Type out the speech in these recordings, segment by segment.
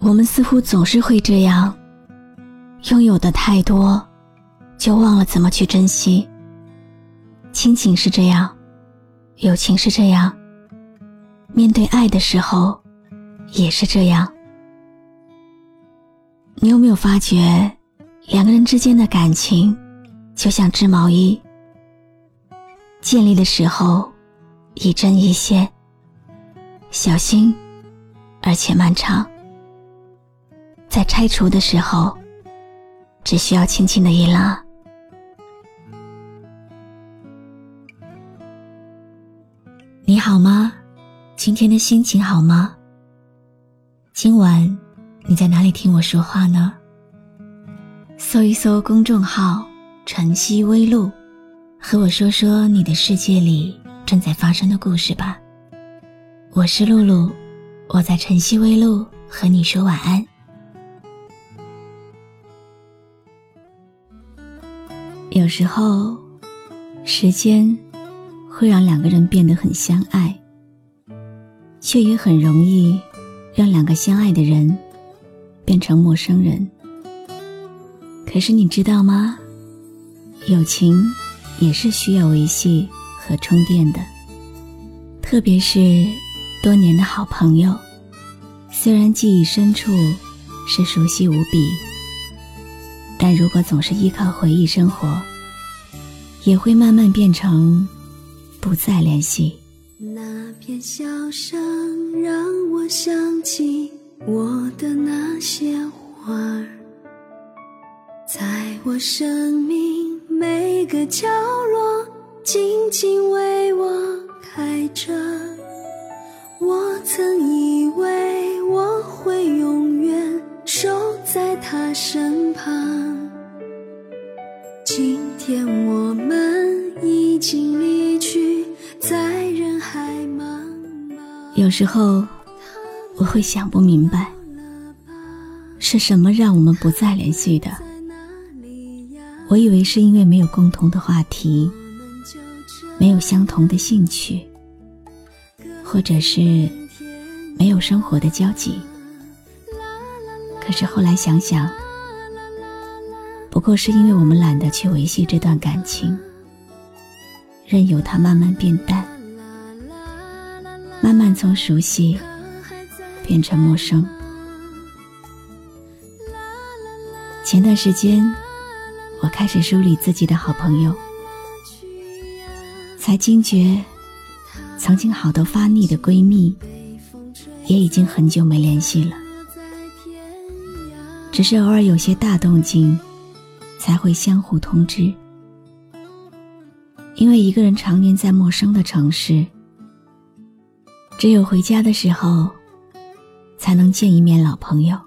我们似乎总是会这样，拥有的太多，就忘了怎么去珍惜。亲情是这样，友情是这样，面对爱的时候，也是这样。你有没有发觉，两个人之间的感情，就像织毛衣，建立的时候一针一线，小心而且漫长；在拆除的时候，只需要轻轻的一拉。你好吗？今天的心情好吗？今晚。你在哪里听我说话呢？搜一搜公众号“晨曦微露”，和我说说你的世界里正在发生的故事吧。我是露露，我在晨曦微露和你说晚安。有时候，时间会让两个人变得很相爱，却也很容易让两个相爱的人。变成陌生人。可是你知道吗？友情也是需要维系和充电的，特别是多年的好朋友，虽然记忆深处是熟悉无比，但如果总是依靠回忆生活，也会慢慢变成不再联系。那片笑声让我想起。我的那些花儿，在我生命每个角落，静静为我开着。我曾以有时候。我会想不明白，是什么让我们不再联系的？我以为是因为没有共同的话题，没有相同的兴趣，或者是没有生活的交集。可是后来想想，不过是因为我们懒得去维系这段感情，任由它慢慢变淡，慢慢从熟悉。变成陌生。前段时间，我开始梳理自己的好朋友，才惊觉，曾经好到发腻的闺蜜，也已经很久没联系了。只是偶尔有些大动静，才会相互通知。因为一个人常年在陌生的城市，只有回家的时候。才能见一面老朋友，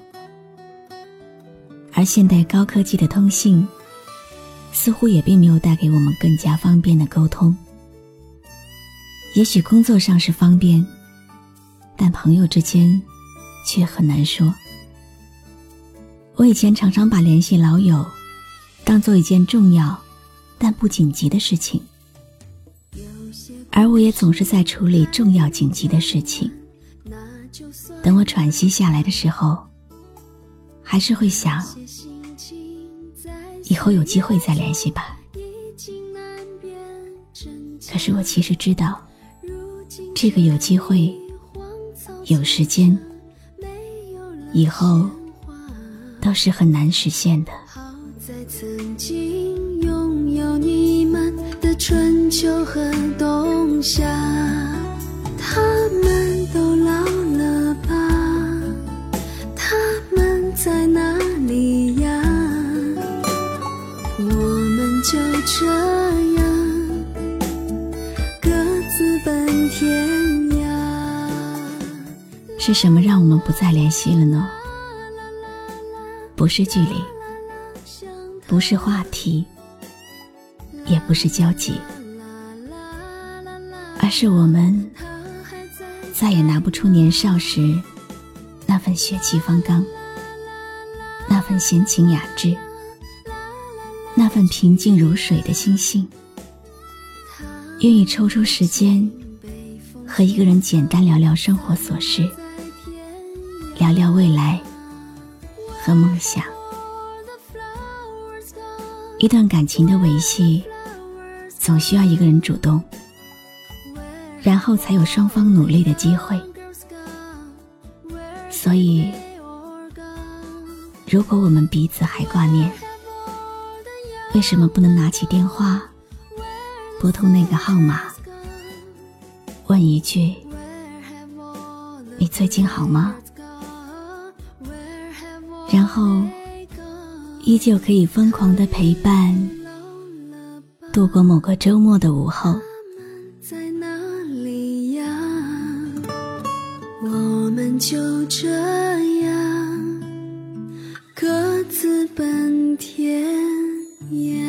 而现代高科技的通信，似乎也并没有带给我们更加方便的沟通。也许工作上是方便，但朋友之间却很难说。我以前常常把联系老友当做一件重要但不紧急的事情，而我也总是在处理重要紧急的事情。等我喘息下来的时候，还是会想，以后有机会再联系吧。可是我其实知道，这个有机会、有时间，以后都是很难实现的。好在曾经拥有你们的春秋和冬夏，他们都老了吧？他们。在哪里呀？我们就这样各自奔天涯。是什么让我们不再联系了呢？不是距离，不是话题，也不是交集，是我们再也拿不出年少时那份血气方刚。那份闲情雅致，那份平静如水的心性，愿意抽出时间和一个人简单聊聊生活琐事，聊聊未来和梦想。一段感情的维系，总需要一个人主动，然后才有双方努力的机会。所以，如果我们彼此还挂念，为什么不能拿起电话，拨通那个号码，问一句：“你最近好吗？”然后，依旧可以疯狂的陪伴，度过某个周末的午后。就这样各自奔天涯。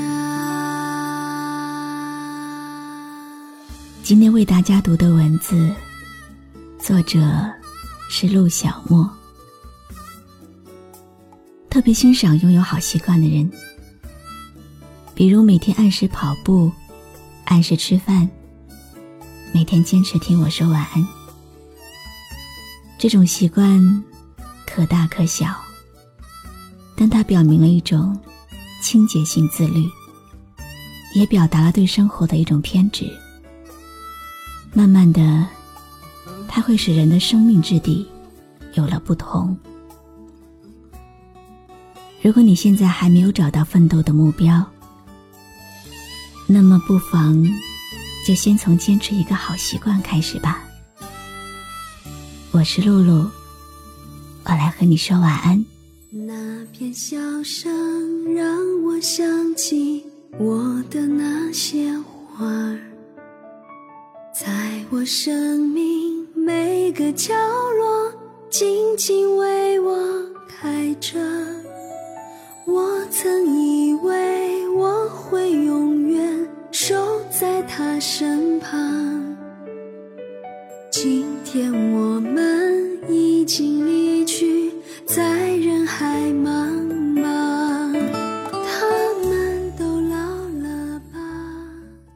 今天为大家读的文字，作者是陆小莫。特别欣赏拥有好习惯的人，比如每天按时跑步，按时吃饭，每天坚持听我说晚安。这种习惯可大可小，但它表明了一种清洁性自律，也表达了对生活的一种偏执。慢慢的，它会使人的生命质地有了不同。如果你现在还没有找到奋斗的目标，那么不妨就先从坚持一个好习惯开始吧。我是露露，我来和你说晚安。那片笑声让我想起我的那些花儿，在我生命每个角落静静为我开着。我曾以为我会永远守在他身旁，今天我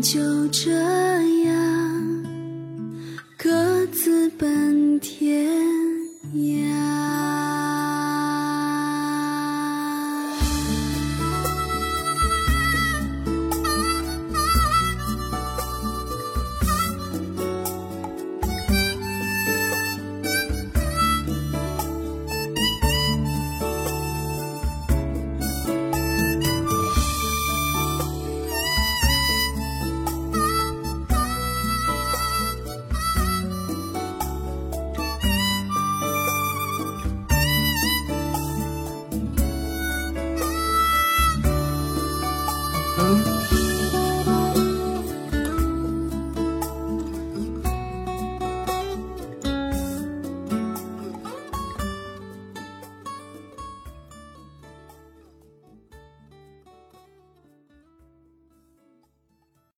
就这样各自奔天涯。